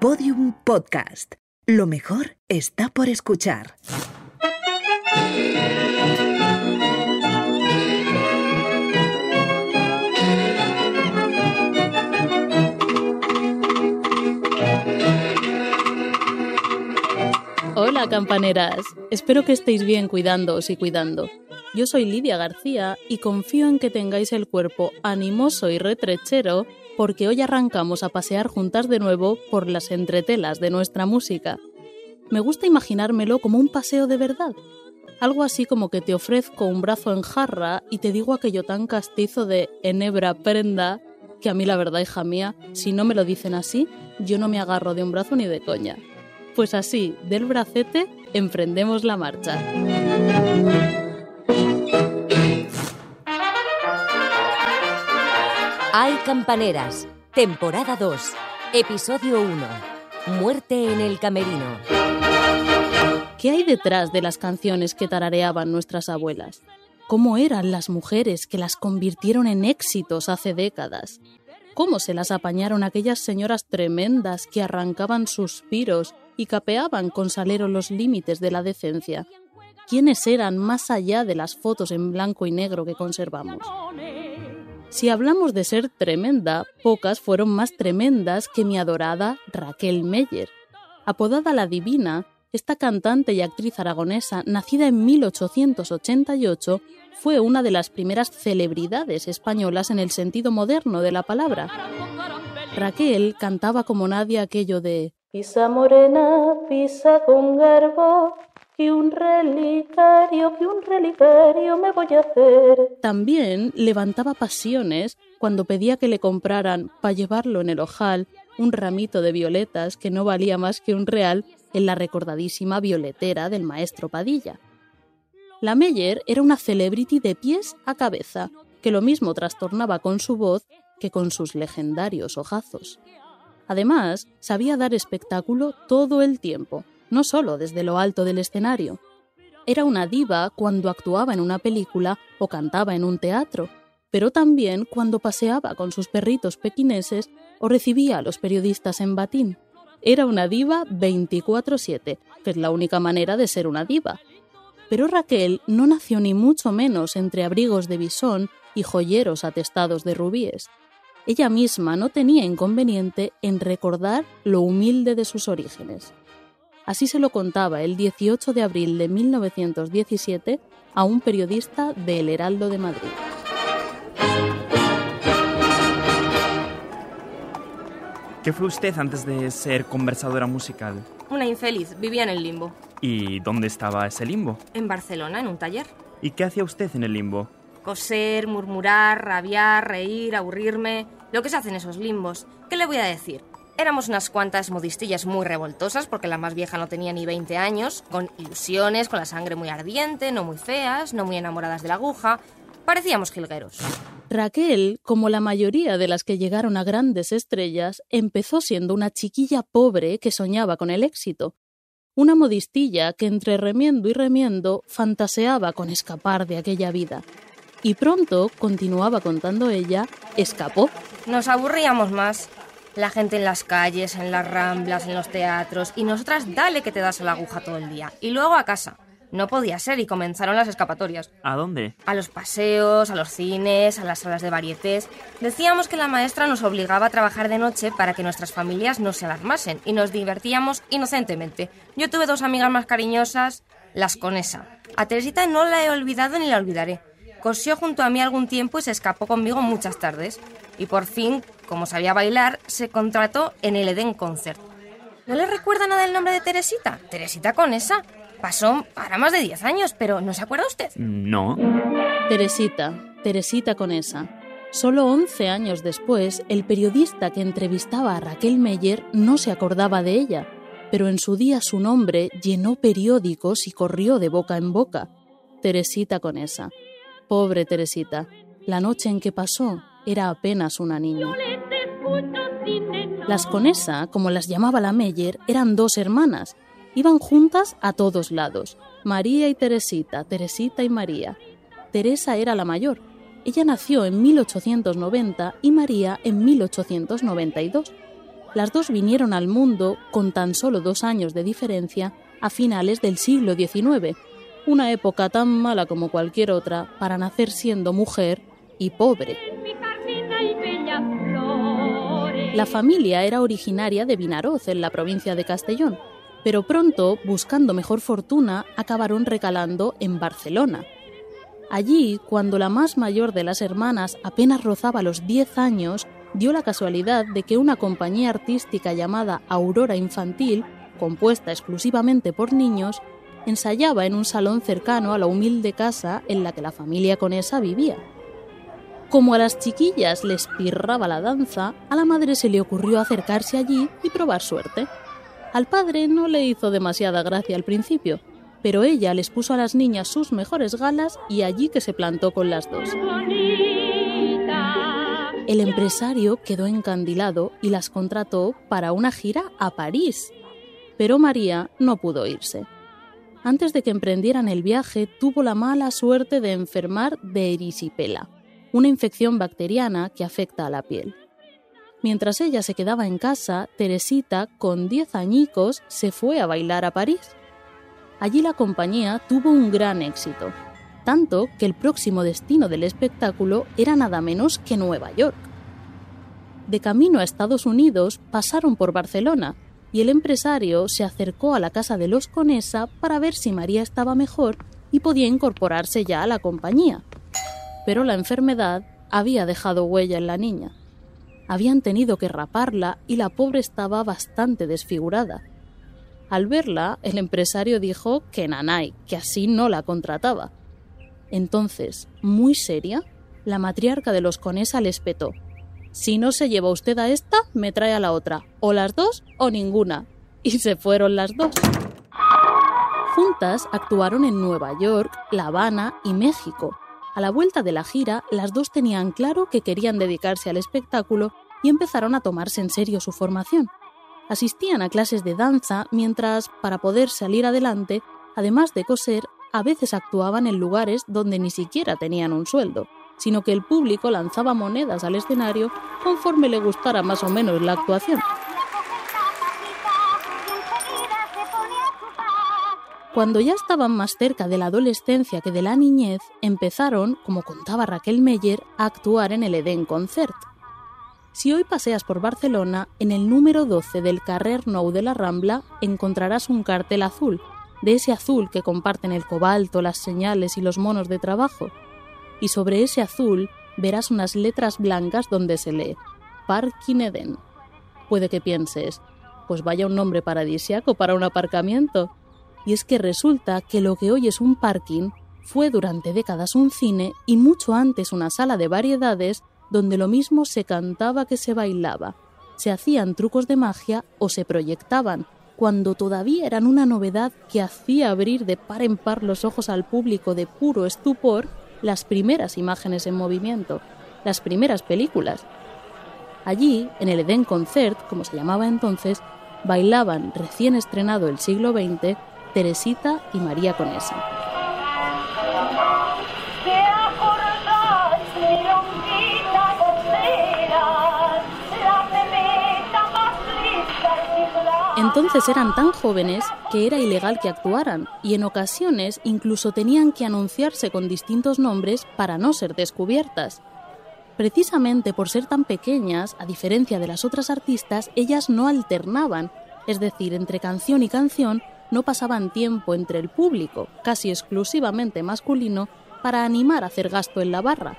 Podium Podcast. Lo mejor está por escuchar. Hola campaneras, espero que estéis bien cuidándoos y cuidando. Yo soy Lidia García y confío en que tengáis el cuerpo animoso y retrechero porque hoy arrancamos a pasear juntas de nuevo por las entretelas de nuestra música. Me gusta imaginármelo como un paseo de verdad. Algo así como que te ofrezco un brazo en jarra y te digo aquello tan castizo de enebra prenda que a mí la verdad, hija mía, si no me lo dicen así, yo no me agarro de un brazo ni de coña. Pues así, del bracete, emprendemos la marcha. Hay Campaneras, temporada 2, episodio 1. Muerte en el camerino. ¿Qué hay detrás de las canciones que tarareaban nuestras abuelas? ¿Cómo eran las mujeres que las convirtieron en éxitos hace décadas? ¿Cómo se las apañaron aquellas señoras tremendas que arrancaban suspiros y capeaban con salero los límites de la decencia? ¿Quiénes eran más allá de las fotos en blanco y negro que conservamos? Si hablamos de ser tremenda, pocas fueron más tremendas que mi adorada Raquel Meyer. Apodada la Divina, esta cantante y actriz aragonesa, nacida en 1888, fue una de las primeras celebridades españolas en el sentido moderno de la palabra. Raquel cantaba como nadie aquello de Pisa morena, pisa con garbo, que un relicario, que un relicario me voy a hacer. También levantaba pasiones cuando pedía que le compraran, para llevarlo en el ojal, un ramito de violetas que no valía más que un real en la recordadísima violetera del maestro Padilla. La Meyer era una celebrity de pies a cabeza, que lo mismo trastornaba con su voz que con sus legendarios ojazos. Además, sabía dar espectáculo todo el tiempo, no solo desde lo alto del escenario. Era una diva cuando actuaba en una película o cantaba en un teatro, pero también cuando paseaba con sus perritos pequineses o recibía a los periodistas en batín. Era una diva 24/7, que es la única manera de ser una diva. Pero Raquel no nació ni mucho menos entre abrigos de bisón y joyeros atestados de rubíes. Ella misma no tenía inconveniente en recordar lo humilde de sus orígenes. Así se lo contaba el 18 de abril de 1917 a un periodista de El Heraldo de Madrid. ¿Qué fue usted antes de ser conversadora musical? Una infeliz, vivía en el limbo. ¿Y dónde estaba ese limbo? En Barcelona, en un taller. ¿Y qué hacía usted en el limbo? Coser, murmurar, rabiar, reír, aburrirme. Lo que se hace en esos limbos. ¿Qué le voy a decir? Éramos unas cuantas modistillas muy revoltosas, porque la más vieja no tenía ni 20 años, con ilusiones, con la sangre muy ardiente, no muy feas, no muy enamoradas de la aguja. Parecíamos jilgueros. Raquel, como la mayoría de las que llegaron a grandes estrellas, empezó siendo una chiquilla pobre que soñaba con el éxito. Una modistilla que entre remiendo y remiendo fantaseaba con escapar de aquella vida. Y pronto, continuaba contando ella, escapó. Nos aburríamos más. La gente en las calles, en las ramblas, en los teatros, y nosotras dale que te das a la aguja todo el día. Y luego a casa. No podía ser y comenzaron las escapatorias. ¿A dónde? A los paseos, a los cines, a las salas de varietés. Decíamos que la maestra nos obligaba a trabajar de noche para que nuestras familias no se alarmasen y nos divertíamos inocentemente. Yo tuve dos amigas más cariñosas, las Conesa. A Teresita no la he olvidado ni la olvidaré. Cosió junto a mí algún tiempo y se escapó conmigo muchas tardes. Y por fin, como sabía bailar, se contrató en el Eden Concert. ¿No le recuerda nada el nombre de Teresita? Teresita Conesa. Pasó para más de 10 años, pero ¿no se acuerda usted? No. Teresita, Teresita Conesa. Solo 11 años después, el periodista que entrevistaba a Raquel Meyer no se acordaba de ella, pero en su día su nombre llenó periódicos y corrió de boca en boca. Teresita Conesa. Pobre Teresita, la noche en que pasó era apenas una niña. Las Conesa, como las llamaba la Meyer, eran dos hermanas. Iban juntas a todos lados. María y Teresita, Teresita y María. Teresa era la mayor. Ella nació en 1890 y María en 1892. Las dos vinieron al mundo con tan solo dos años de diferencia a finales del siglo XIX, una época tan mala como cualquier otra para nacer siendo mujer y pobre. La familia era originaria de Vinaroz, en la provincia de Castellón, pero pronto, buscando mejor fortuna, acabaron recalando en Barcelona. Allí, cuando la más mayor de las hermanas apenas rozaba los 10 años, dio la casualidad de que una compañía artística llamada Aurora Infantil, compuesta exclusivamente por niños, ensayaba en un salón cercano a la humilde casa en la que la familia conesa vivía. Como a las chiquillas les pirraba la danza, a la madre se le ocurrió acercarse allí y probar suerte. Al padre no le hizo demasiada gracia al principio, pero ella les puso a las niñas sus mejores galas y allí que se plantó con las dos. El empresario quedó encandilado y las contrató para una gira a París. Pero María no pudo irse. Antes de que emprendieran el viaje, tuvo la mala suerte de enfermar de erisipela, una infección bacteriana que afecta a la piel. Mientras ella se quedaba en casa, Teresita, con diez añicos, se fue a bailar a París. Allí la compañía tuvo un gran éxito, tanto que el próximo destino del espectáculo era nada menos que Nueva York. De camino a Estados Unidos pasaron por Barcelona y el empresario se acercó a la casa de los Conesa para ver si María estaba mejor y podía incorporarse ya a la compañía. Pero la enfermedad había dejado huella en la niña. Habían tenido que raparla y la pobre estaba bastante desfigurada. Al verla, el empresario dijo que nanay, que así no la contrataba. Entonces, muy seria, la matriarca de los Conesa le espetó. Si no se lleva usted a esta, me trae a la otra, o las dos o ninguna. Y se fueron las dos. Juntas actuaron en Nueva York, La Habana y México. A la vuelta de la gira, las dos tenían claro que querían dedicarse al espectáculo y empezaron a tomarse en serio su formación. Asistían a clases de danza mientras, para poder salir adelante, además de coser, a veces actuaban en lugares donde ni siquiera tenían un sueldo sino que el público lanzaba monedas al escenario conforme le gustara más o menos la actuación. Cuando ya estaban más cerca de la adolescencia que de la niñez, empezaron, como contaba Raquel Meyer, a actuar en el Eden Concert. Si hoy paseas por Barcelona, en el número 12 del Carrer Nou de la Rambla encontrarás un cartel azul, de ese azul que comparten el cobalto, las señales y los monos de trabajo, y sobre ese azul verás unas letras blancas donde se lee Parking Eden. Puede que pienses, pues vaya un nombre paradisiaco para un aparcamiento. Y es que resulta que lo que hoy es un parking fue durante décadas un cine y mucho antes una sala de variedades donde lo mismo se cantaba que se bailaba, se hacían trucos de magia o se proyectaban, cuando todavía eran una novedad que hacía abrir de par en par los ojos al público de puro estupor las primeras imágenes en movimiento, las primeras películas. Allí, en el Eden Concert, como se llamaba entonces, bailaban recién estrenado el siglo XX Teresita y María Conesa. Entonces eran tan jóvenes que era ilegal que actuaran y en ocasiones incluso tenían que anunciarse con distintos nombres para no ser descubiertas. Precisamente por ser tan pequeñas, a diferencia de las otras artistas, ellas no alternaban, es decir, entre canción y canción no pasaban tiempo entre el público, casi exclusivamente masculino, para animar a hacer gasto en la barra.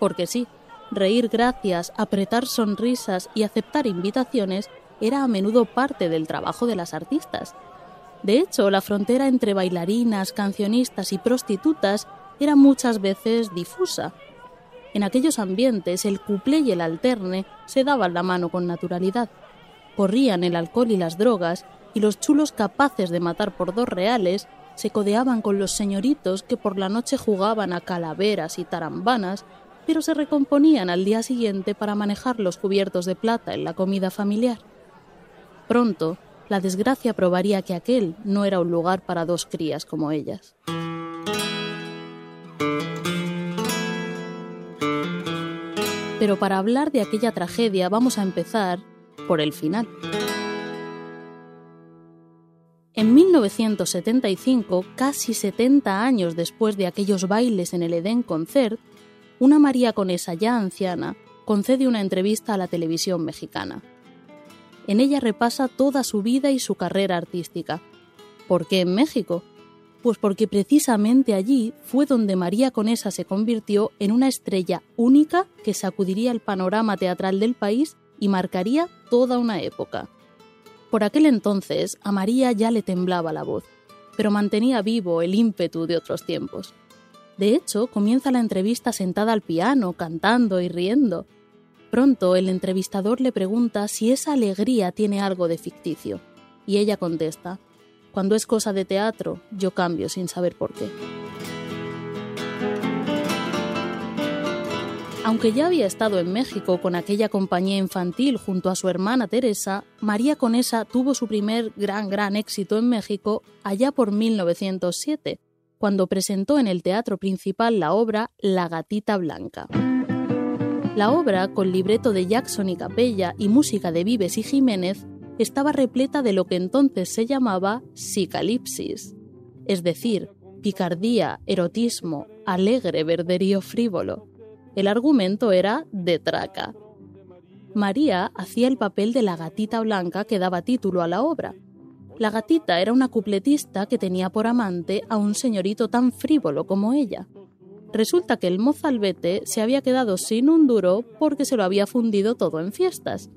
Porque sí, reír gracias, apretar sonrisas y aceptar invitaciones era a menudo parte del trabajo de las artistas. De hecho, la frontera entre bailarinas, cancionistas y prostitutas era muchas veces difusa. En aquellos ambientes el cuplé y el alterne se daban la mano con naturalidad. Corrían el alcohol y las drogas, y los chulos capaces de matar por dos reales se codeaban con los señoritos que por la noche jugaban a calaveras y tarambanas, pero se recomponían al día siguiente para manejar los cubiertos de plata en la comida familiar. Pronto, la desgracia probaría que aquel no era un lugar para dos crías como ellas. Pero para hablar de aquella tragedia vamos a empezar por el final. En 1975, casi 70 años después de aquellos bailes en el Edén Concert, una María Conesa ya anciana concede una entrevista a la televisión mexicana. En ella repasa toda su vida y su carrera artística. ¿Por qué en México? Pues porque precisamente allí fue donde María Conesa se convirtió en una estrella única que sacudiría el panorama teatral del país y marcaría toda una época. Por aquel entonces a María ya le temblaba la voz, pero mantenía vivo el ímpetu de otros tiempos. De hecho, comienza la entrevista sentada al piano, cantando y riendo. Pronto el entrevistador le pregunta si esa alegría tiene algo de ficticio, y ella contesta, Cuando es cosa de teatro, yo cambio sin saber por qué. Aunque ya había estado en México con aquella compañía infantil junto a su hermana Teresa, María Conesa tuvo su primer gran gran éxito en México allá por 1907, cuando presentó en el teatro principal la obra La gatita blanca. La obra, con libreto de Jackson y Capella y música de Vives y Jiménez, estaba repleta de lo que entonces se llamaba psicalipsis, es decir, picardía, erotismo, alegre verderío frívolo. El argumento era de traca. María hacía el papel de la gatita blanca que daba título a la obra. La gatita era una cupletista que tenía por amante a un señorito tan frívolo como ella. Resulta que el mozalbete se había quedado sin un duro porque se lo había fundido todo en fiestas.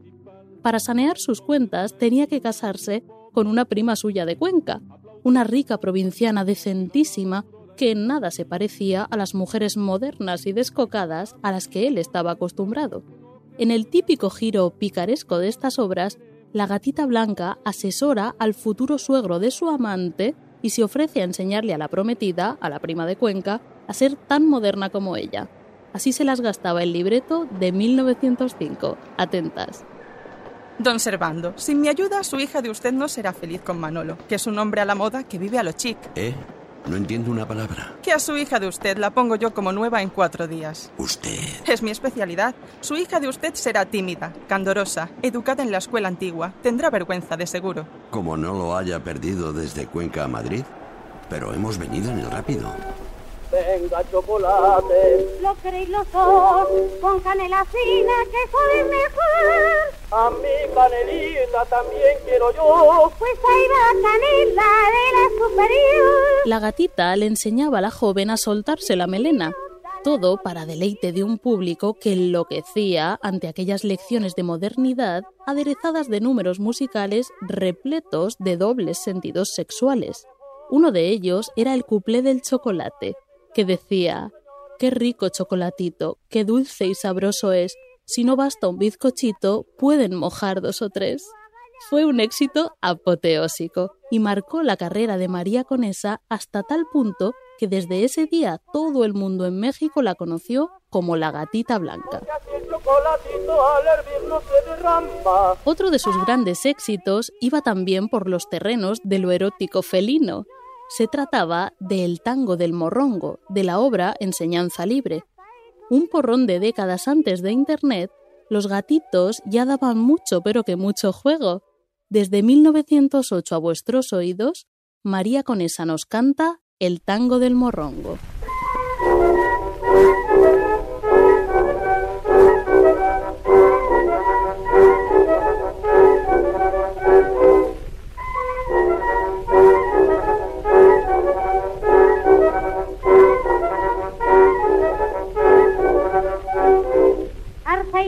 Para sanear sus cuentas tenía que casarse con una prima suya de Cuenca, una rica provinciana decentísima que en nada se parecía a las mujeres modernas y descocadas a las que él estaba acostumbrado. En el típico giro picaresco de estas obras, la gatita blanca asesora al futuro suegro de su amante y se ofrece a enseñarle a la prometida, a la prima de Cuenca, a ser tan moderna como ella. Así se las gastaba el libreto de 1905. Atentas. Don Servando, sin mi ayuda su hija de usted no será feliz con Manolo, que es un hombre a la moda que vive a lo chic. ¿Eh? No entiendo una palabra. Que a su hija de usted la pongo yo como nueva en cuatro días. ¿Usted? Es mi especialidad. Su hija de usted será tímida, candorosa, educada en la escuela antigua. Tendrá vergüenza, de seguro. Como no lo haya perdido desde Cuenca a Madrid. Pero hemos venido en el rápido. Venga, chocolate. Lo queréis los dos, con canela fina, que soy mejor. A mi canelita también quiero yo. Pues ahí va la canela de la superior. La gatita le enseñaba a la joven a soltarse la melena, todo para deleite de un público que enloquecía ante aquellas lecciones de modernidad aderezadas de números musicales repletos de dobles sentidos sexuales. Uno de ellos era el cuplé del chocolate, que decía Qué rico chocolatito, qué dulce y sabroso es. Si no basta un bizcochito, pueden mojar dos o tres. Fue un éxito apoteósico y marcó la carrera de María Conesa hasta tal punto que desde ese día todo el mundo en México la conoció como la gatita blanca. Otro de sus grandes éxitos iba también por los terrenos de lo erótico felino. Se trataba de El tango del morrongo, de la obra Enseñanza Libre. Un porrón de décadas antes de Internet, los gatitos ya daban mucho, pero que mucho juego. Desde 1908 a vuestros oídos, María Conesa nos canta El tango del morrongo.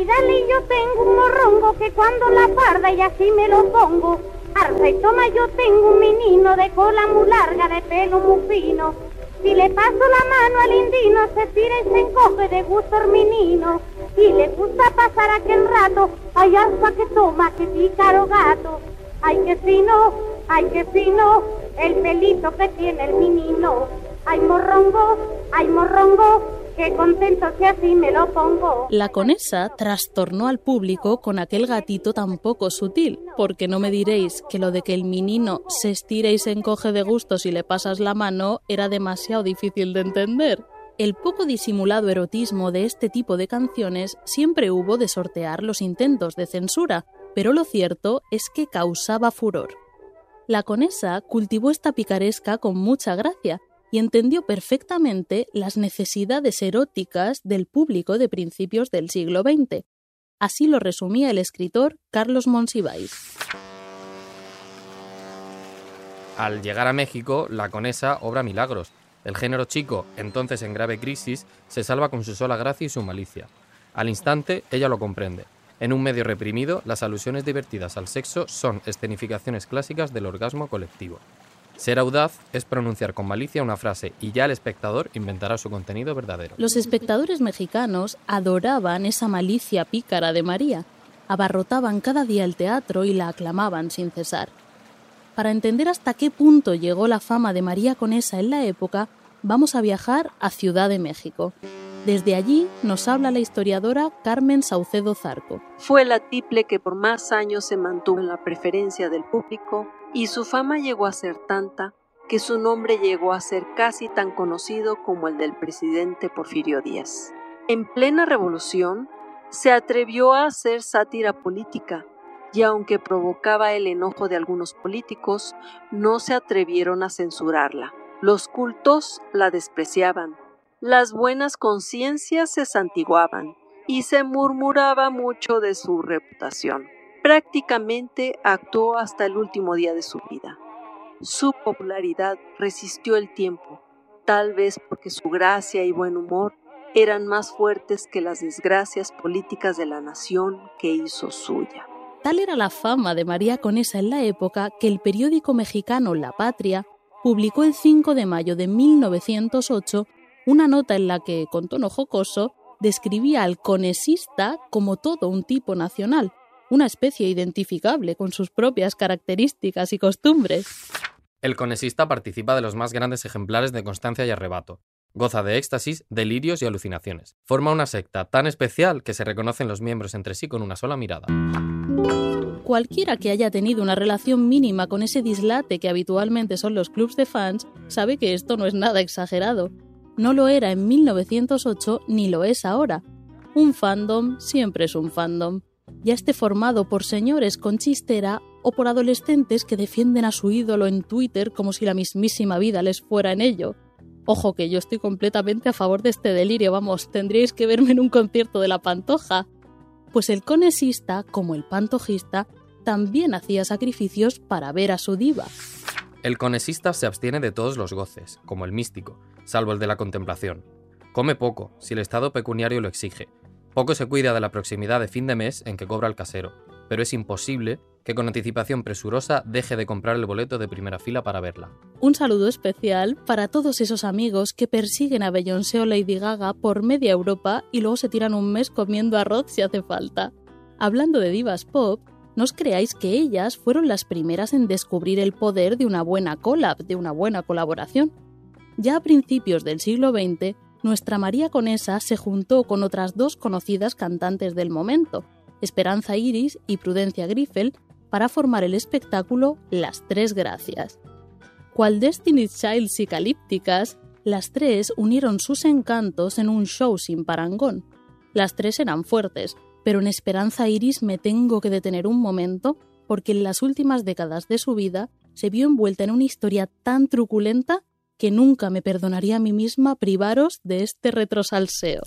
Y dale, yo tengo un morrongo que cuando la farda y así me lo pongo. Arza y toma, yo tengo un menino de cola muy larga, de pelo muy fino. Si le paso la mano al indino, se tira y se encoge de gusto el menino. Y le gusta pasar aquel rato, ay, alfa que toma, que pícaro gato. Ay, qué fino, ay, qué fino, el pelito que tiene el menino. Ay, morrongo, ay, morrongo, qué contento que así me lo pongo. La conesa trastornó al público con aquel gatito tan poco sutil, porque no me diréis que lo de que el menino se estira y se encoge de gusto si le pasas la mano era demasiado difícil de entender. El poco disimulado erotismo de este tipo de canciones siempre hubo de sortear los intentos de censura, pero lo cierto es que causaba furor. La conesa cultivó esta picaresca con mucha gracia y entendió perfectamente las necesidades eróticas del público de principios del siglo XX. Así lo resumía el escritor Carlos Monsiváis. Al llegar a México, la conesa obra milagros. El género chico, entonces en grave crisis, se salva con su sola gracia y su malicia. Al instante, ella lo comprende. En un medio reprimido, las alusiones divertidas al sexo son escenificaciones clásicas del orgasmo colectivo. Ser audaz es pronunciar con malicia una frase y ya el espectador inventará su contenido verdadero. Los espectadores mexicanos adoraban esa malicia pícara de María, abarrotaban cada día el teatro y la aclamaban sin cesar. Para entender hasta qué punto llegó la fama de María Conesa en la época, vamos a viajar a Ciudad de México. Desde allí nos habla la historiadora Carmen Saucedo Zarco. Fue la tiple que por más años se mantuvo en la preferencia del público y su fama llegó a ser tanta que su nombre llegó a ser casi tan conocido como el del presidente Porfirio Díaz. En plena revolución, se atrevió a hacer sátira política y aunque provocaba el enojo de algunos políticos, no se atrevieron a censurarla. Los cultos la despreciaban, las buenas conciencias se santiguaban y se murmuraba mucho de su reputación. Prácticamente actuó hasta el último día de su vida. Su popularidad resistió el tiempo, tal vez porque su gracia y buen humor eran más fuertes que las desgracias políticas de la nación que hizo suya. Tal era la fama de María Conesa en la época que el periódico mexicano La Patria publicó el 5 de mayo de 1908 una nota en la que, con tono jocoso, describía al conesista como todo un tipo nacional, una especie identificable con sus propias características y costumbres. El conesista participa de los más grandes ejemplares de constancia y arrebato. Goza de éxtasis, delirios y alucinaciones. Forma una secta tan especial que se reconocen los miembros entre sí con una sola mirada. Cualquiera que haya tenido una relación mínima con ese dislate que habitualmente son los clubs de fans sabe que esto no es nada exagerado. No lo era en 1908 ni lo es ahora. Un fandom siempre es un fandom, ya esté formado por señores con chistera o por adolescentes que defienden a su ídolo en Twitter como si la mismísima vida les fuera en ello. Ojo que yo estoy completamente a favor de este delirio, vamos, tendríais que verme en un concierto de la Pantoja. Pues el conesista, como el pantojista, también hacía sacrificios para ver a su diva. El conesista se abstiene de todos los goces, como el místico, salvo el de la contemplación. Come poco, si el estado pecuniario lo exige. Poco se cuida de la proximidad de fin de mes en que cobra el casero, pero es imposible que con anticipación presurosa deje de comprar el boleto de primera fila para verla. Un saludo especial para todos esos amigos que persiguen a Beyoncé o Lady Gaga por media Europa y luego se tiran un mes comiendo arroz si hace falta. Hablando de divas pop, no os creáis que ellas fueron las primeras en descubrir el poder de una buena collab, de una buena colaboración. Ya a principios del siglo XX, nuestra María Conesa se juntó con otras dos conocidas cantantes del momento, Esperanza Iris y Prudencia Griffel, para formar el espectáculo Las Tres Gracias. Cual Destiny Child psicalípticas, las tres unieron sus encantos en un show sin parangón. Las tres eran fuertes, pero en Esperanza Iris me tengo que detener un momento porque en las últimas décadas de su vida se vio envuelta en una historia tan truculenta que nunca me perdonaría a mí misma privaros de este retrosalseo.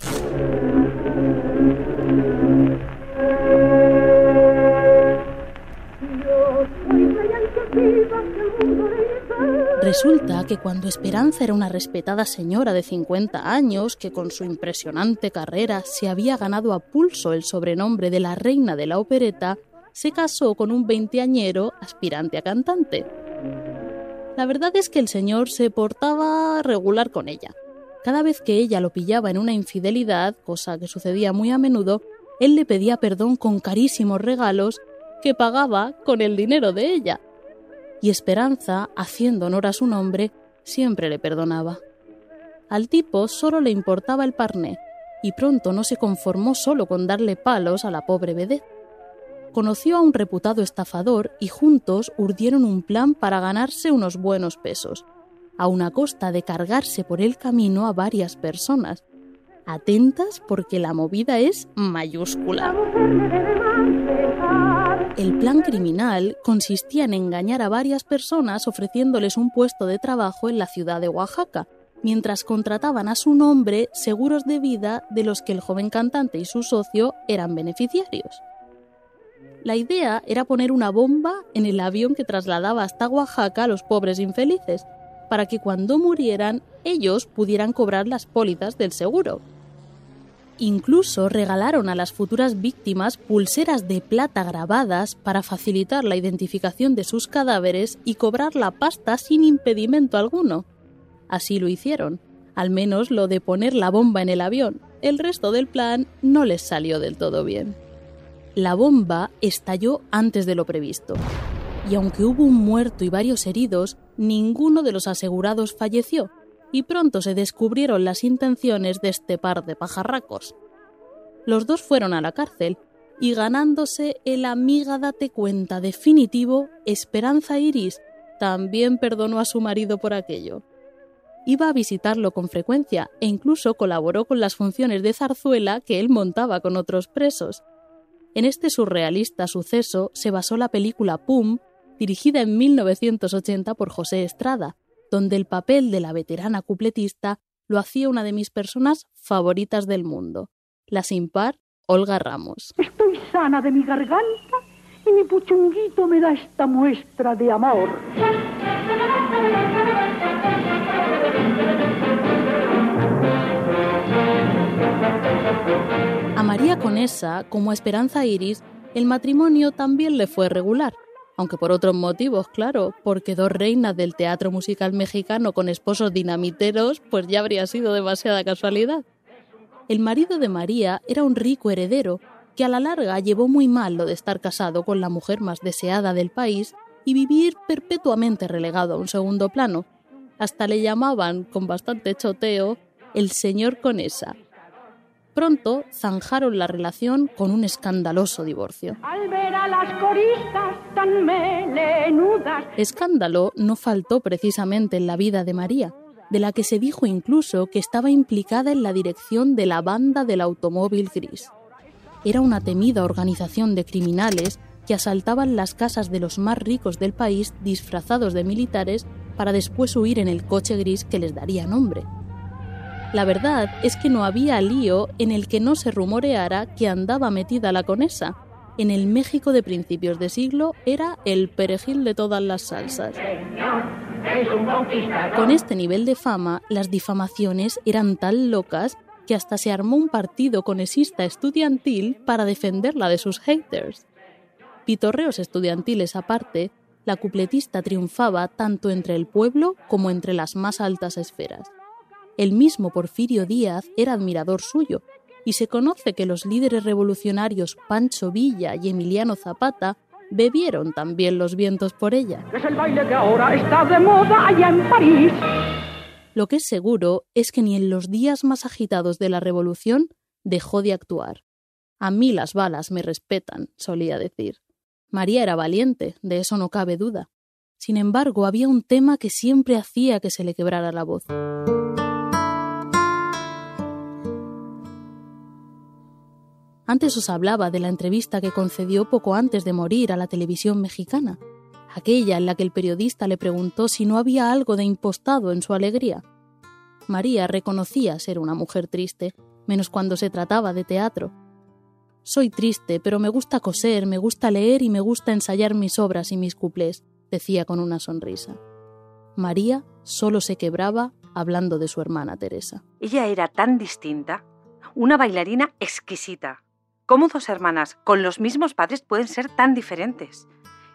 Resulta que cuando Esperanza era una respetada señora de 50 años que con su impresionante carrera se había ganado a pulso el sobrenombre de la reina de la opereta, se casó con un veinteañero aspirante a cantante. La verdad es que el señor se portaba regular con ella. Cada vez que ella lo pillaba en una infidelidad, cosa que sucedía muy a menudo, él le pedía perdón con carísimos regalos que pagaba con el dinero de ella y Esperanza, haciendo honor a su nombre, siempre le perdonaba. Al tipo solo le importaba el parné, y pronto no se conformó solo con darle palos a la pobre vedette. Conoció a un reputado estafador y juntos urdieron un plan para ganarse unos buenos pesos, a una costa de cargarse por el camino a varias personas. Atentas porque la movida es mayúscula. El plan criminal consistía en engañar a varias personas ofreciéndoles un puesto de trabajo en la ciudad de Oaxaca, mientras contrataban a su nombre seguros de vida de los que el joven cantante y su socio eran beneficiarios. La idea era poner una bomba en el avión que trasladaba hasta Oaxaca a los pobres infelices, para que cuando murieran ellos pudieran cobrar las pólizas del seguro. Incluso regalaron a las futuras víctimas pulseras de plata grabadas para facilitar la identificación de sus cadáveres y cobrar la pasta sin impedimento alguno. Así lo hicieron, al menos lo de poner la bomba en el avión. El resto del plan no les salió del todo bien. La bomba estalló antes de lo previsto, y aunque hubo un muerto y varios heridos, ninguno de los asegurados falleció, y pronto se descubrieron las intenciones de este par de pajarracos. Los dos fueron a la cárcel, y ganándose el amiga date cuenta definitivo, Esperanza Iris también perdonó a su marido por aquello iba a visitarlo con frecuencia e incluso colaboró con las funciones de zarzuela que él montaba con otros presos. En este surrealista suceso se basó la película Pum, dirigida en 1980 por José Estrada, donde el papel de la veterana cupletista lo hacía una de mis personas favoritas del mundo, la sin par Olga Ramos. Estoy sana de mi garganta y mi puchunguito me da esta muestra de amor. María Conesa, como Esperanza Iris, el matrimonio también le fue regular, aunque por otros motivos, claro, porque dos reinas del teatro musical mexicano con esposos dinamiteros, pues ya habría sido demasiada casualidad. El marido de María era un rico heredero que a la larga llevó muy mal lo de estar casado con la mujer más deseada del país y vivir perpetuamente relegado a un segundo plano. Hasta le llamaban, con bastante choteo, el señor Conesa, Pronto zanjaron la relación con un escandaloso divorcio. Escándalo no faltó precisamente en la vida de María, de la que se dijo incluso que estaba implicada en la dirección de la banda del automóvil gris. Era una temida organización de criminales que asaltaban las casas de los más ricos del país disfrazados de militares para después huir en el coche gris que les daría nombre. La verdad es que no había lío en el que no se rumoreara que andaba metida la conesa. En el México de principios de siglo era el perejil de todas las salsas. Con este nivel de fama, las difamaciones eran tan locas que hasta se armó un partido conesista estudiantil para defenderla de sus haters. Pitorreos estudiantiles aparte, la cupletista triunfaba tanto entre el pueblo como entre las más altas esferas. El mismo Porfirio Díaz era admirador suyo, y se conoce que los líderes revolucionarios Pancho Villa y Emiliano Zapata bebieron también los vientos por ella. Es el baile que ahora está de moda allá en París. Lo que es seguro es que ni en los días más agitados de la revolución dejó de actuar. A mí las balas me respetan, solía decir. María era valiente, de eso no cabe duda. Sin embargo, había un tema que siempre hacía que se le quebrara la voz. Antes os hablaba de la entrevista que concedió poco antes de morir a la televisión mexicana, aquella en la que el periodista le preguntó si no había algo de impostado en su alegría. María reconocía ser una mujer triste, menos cuando se trataba de teatro. Soy triste, pero me gusta coser, me gusta leer y me gusta ensayar mis obras y mis cuplés, decía con una sonrisa. María solo se quebraba hablando de su hermana Teresa. Ella era tan distinta, una bailarina exquisita, ¿Cómo dos hermanas con los mismos padres pueden ser tan diferentes?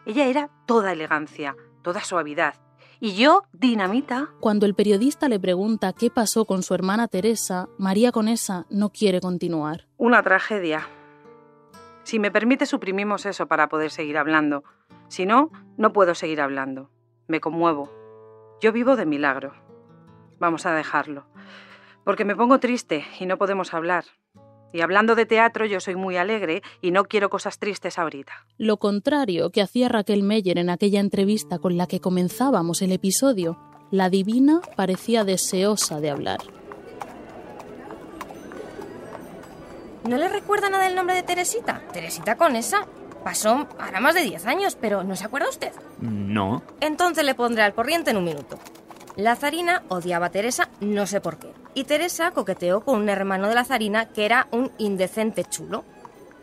Ella era toda elegancia, toda suavidad. Y yo, dinamita. Cuando el periodista le pregunta qué pasó con su hermana Teresa, María Conesa no quiere continuar. Una tragedia. Si me permite, suprimimos eso para poder seguir hablando. Si no, no puedo seguir hablando. Me conmuevo. Yo vivo de milagro. Vamos a dejarlo. Porque me pongo triste y no podemos hablar. Y hablando de teatro, yo soy muy alegre y no quiero cosas tristes ahorita. Lo contrario que hacía Raquel Meyer en aquella entrevista con la que comenzábamos el episodio. La divina parecía deseosa de hablar. ¿No le recuerda nada el nombre de Teresita? Teresita con esa. Pasó ahora más de 10 años, pero ¿no se acuerda usted? No. Entonces le pondré al corriente en un minuto. La zarina odiaba a Teresa, no sé por qué. Y Teresa coqueteó con un hermano de la zarina que era un indecente chulo.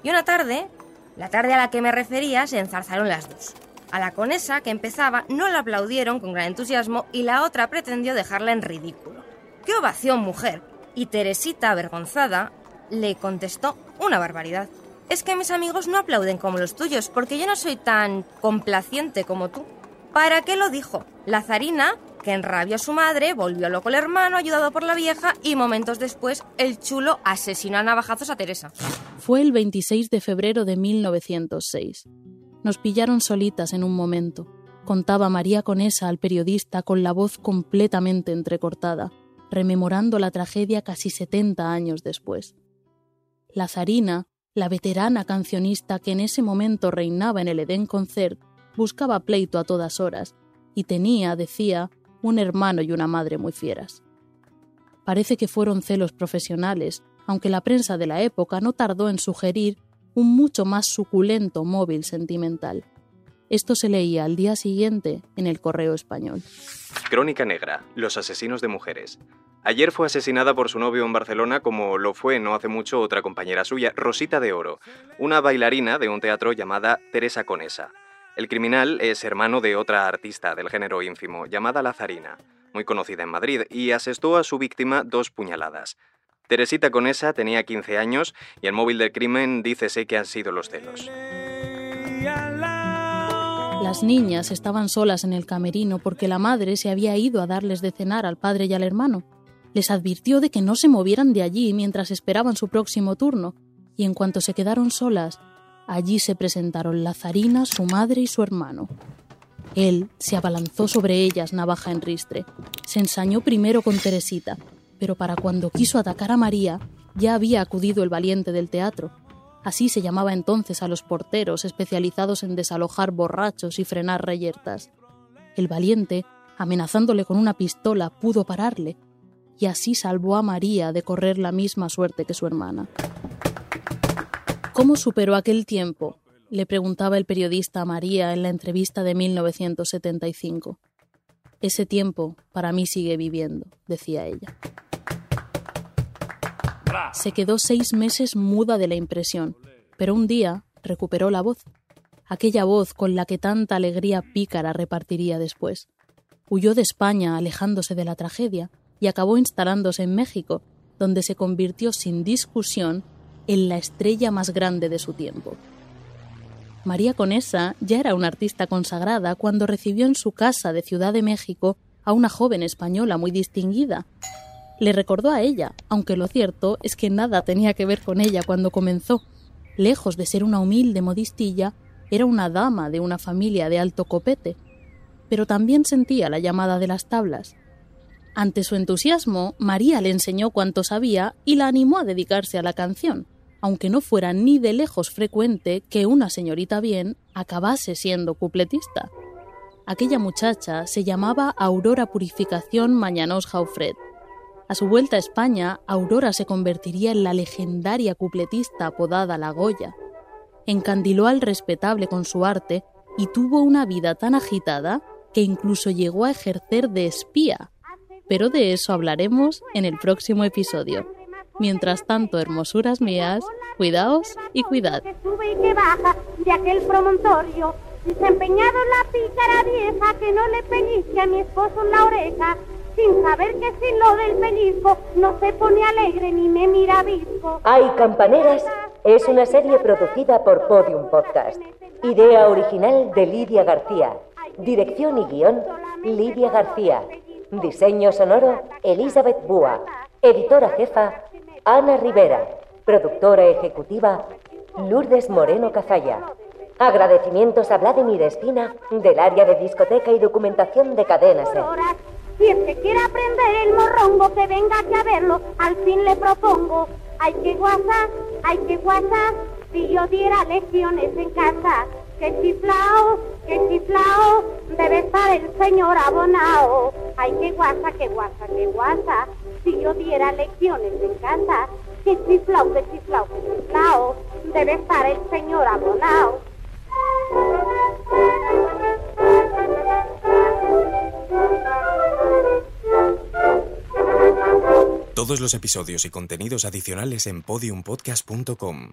Y una tarde, la tarde a la que me refería, se enzarzaron las dos. A la conesa, que empezaba, no la aplaudieron con gran entusiasmo y la otra pretendió dejarla en ridículo. ¡Qué ovación, mujer! Y Teresita, avergonzada, le contestó una barbaridad. Es que mis amigos no aplauden como los tuyos, porque yo no soy tan complaciente como tú. ¿Para qué lo dijo? La zarina, que enrabió a su madre, volvió loco el hermano, ayudado por la vieja, y momentos después el chulo asesinó a navajazos a Teresa. Fue el 26 de febrero de 1906. Nos pillaron solitas en un momento. Contaba María Conesa al periodista con la voz completamente entrecortada, rememorando la tragedia casi 70 años después. La zarina, la veterana cancionista que en ese momento reinaba en el Edén Concert, buscaba pleito a todas horas y tenía, decía, un hermano y una madre muy fieras. Parece que fueron celos profesionales, aunque la prensa de la época no tardó en sugerir un mucho más suculento móvil sentimental. Esto se leía al día siguiente en el Correo Español. Crónica Negra, los asesinos de mujeres. Ayer fue asesinada por su novio en Barcelona como lo fue no hace mucho otra compañera suya, Rosita de Oro, una bailarina de un teatro llamada Teresa Conesa. El criminal es hermano de otra artista del género ínfimo, llamada Lazarina, muy conocida en Madrid, y asestó a su víctima dos puñaladas. Teresita Conesa tenía 15 años y el móvil del crimen dícese que han sido los celos. Las niñas estaban solas en el camerino porque la madre se había ido a darles de cenar al padre y al hermano. Les advirtió de que no se movieran de allí mientras esperaban su próximo turno, y en cuanto se quedaron solas, allí se presentaron Lazarina, su madre y su hermano. Él se abalanzó sobre ellas navaja en ristre. Se ensañó primero con Teresita, pero para cuando quiso atacar a María, ya había acudido el valiente del teatro. Así se llamaba entonces a los porteros especializados en desalojar borrachos y frenar reyertas. El valiente, amenazándole con una pistola, pudo pararle, y así salvó a María de correr la misma suerte que su hermana. ¿Cómo superó aquel tiempo? le preguntaba el periodista a María en la entrevista de 1975. Ese tiempo para mí sigue viviendo, decía ella. Se quedó seis meses muda de la impresión, pero un día recuperó la voz, aquella voz con la que tanta alegría pícara repartiría después. Huyó de España alejándose de la tragedia y acabó instalándose en México, donde se convirtió sin discusión en la estrella más grande de su tiempo. María Conesa ya era una artista consagrada cuando recibió en su casa de Ciudad de México a una joven española muy distinguida. Le recordó a ella, aunque lo cierto es que nada tenía que ver con ella cuando comenzó. Lejos de ser una humilde modistilla, era una dama de una familia de alto copete. Pero también sentía la llamada de las tablas. Ante su entusiasmo, María le enseñó cuanto sabía y la animó a dedicarse a la canción aunque no fuera ni de lejos frecuente que una señorita bien acabase siendo cupletista. Aquella muchacha se llamaba Aurora Purificación Mañanos Jaufred. A su vuelta a España, Aurora se convertiría en la legendaria cupletista apodada La Goya. Encandiló al respetable con su arte y tuvo una vida tan agitada que incluso llegó a ejercer de espía. Pero de eso hablaremos en el próximo episodio. Mientras tanto, hermosuras mías, cuidaos y cuidad. Que sube y que baja de aquel promontorio, desempeñado la pícara vieja que no le pellizque a mi esposo en la oreja, sin saber que sin lo del pellizco no se pone alegre ni me mira visco. Hay Campaneras es una serie producida por Podium Podcast. Idea original de Lidia García. Dirección y guion, Lidia García. Diseño sonoro, Elizabeth Búa. Editora jefa, Ana Rivera. Productora ejecutiva, Lourdes Moreno Cazalla. Agradecimientos a Vladimir Espina del área de discoteca y documentación de Cadena Ser. Si el que quiere aprender el morrongo, que venga aquí a verlo, al fin le propongo. Hay que guasa, hay que guasa, si yo diera lecciones en casa que chiflao, que chiflao, debe estar el señor abonao. Ay, qué guasa, qué guasa, qué guasa, si yo diera lecciones en casa, que chiflao, que chiflao, que chiflao, debe estar el señor abonao. Todos los episodios y contenidos adicionales en podiumpodcast.com.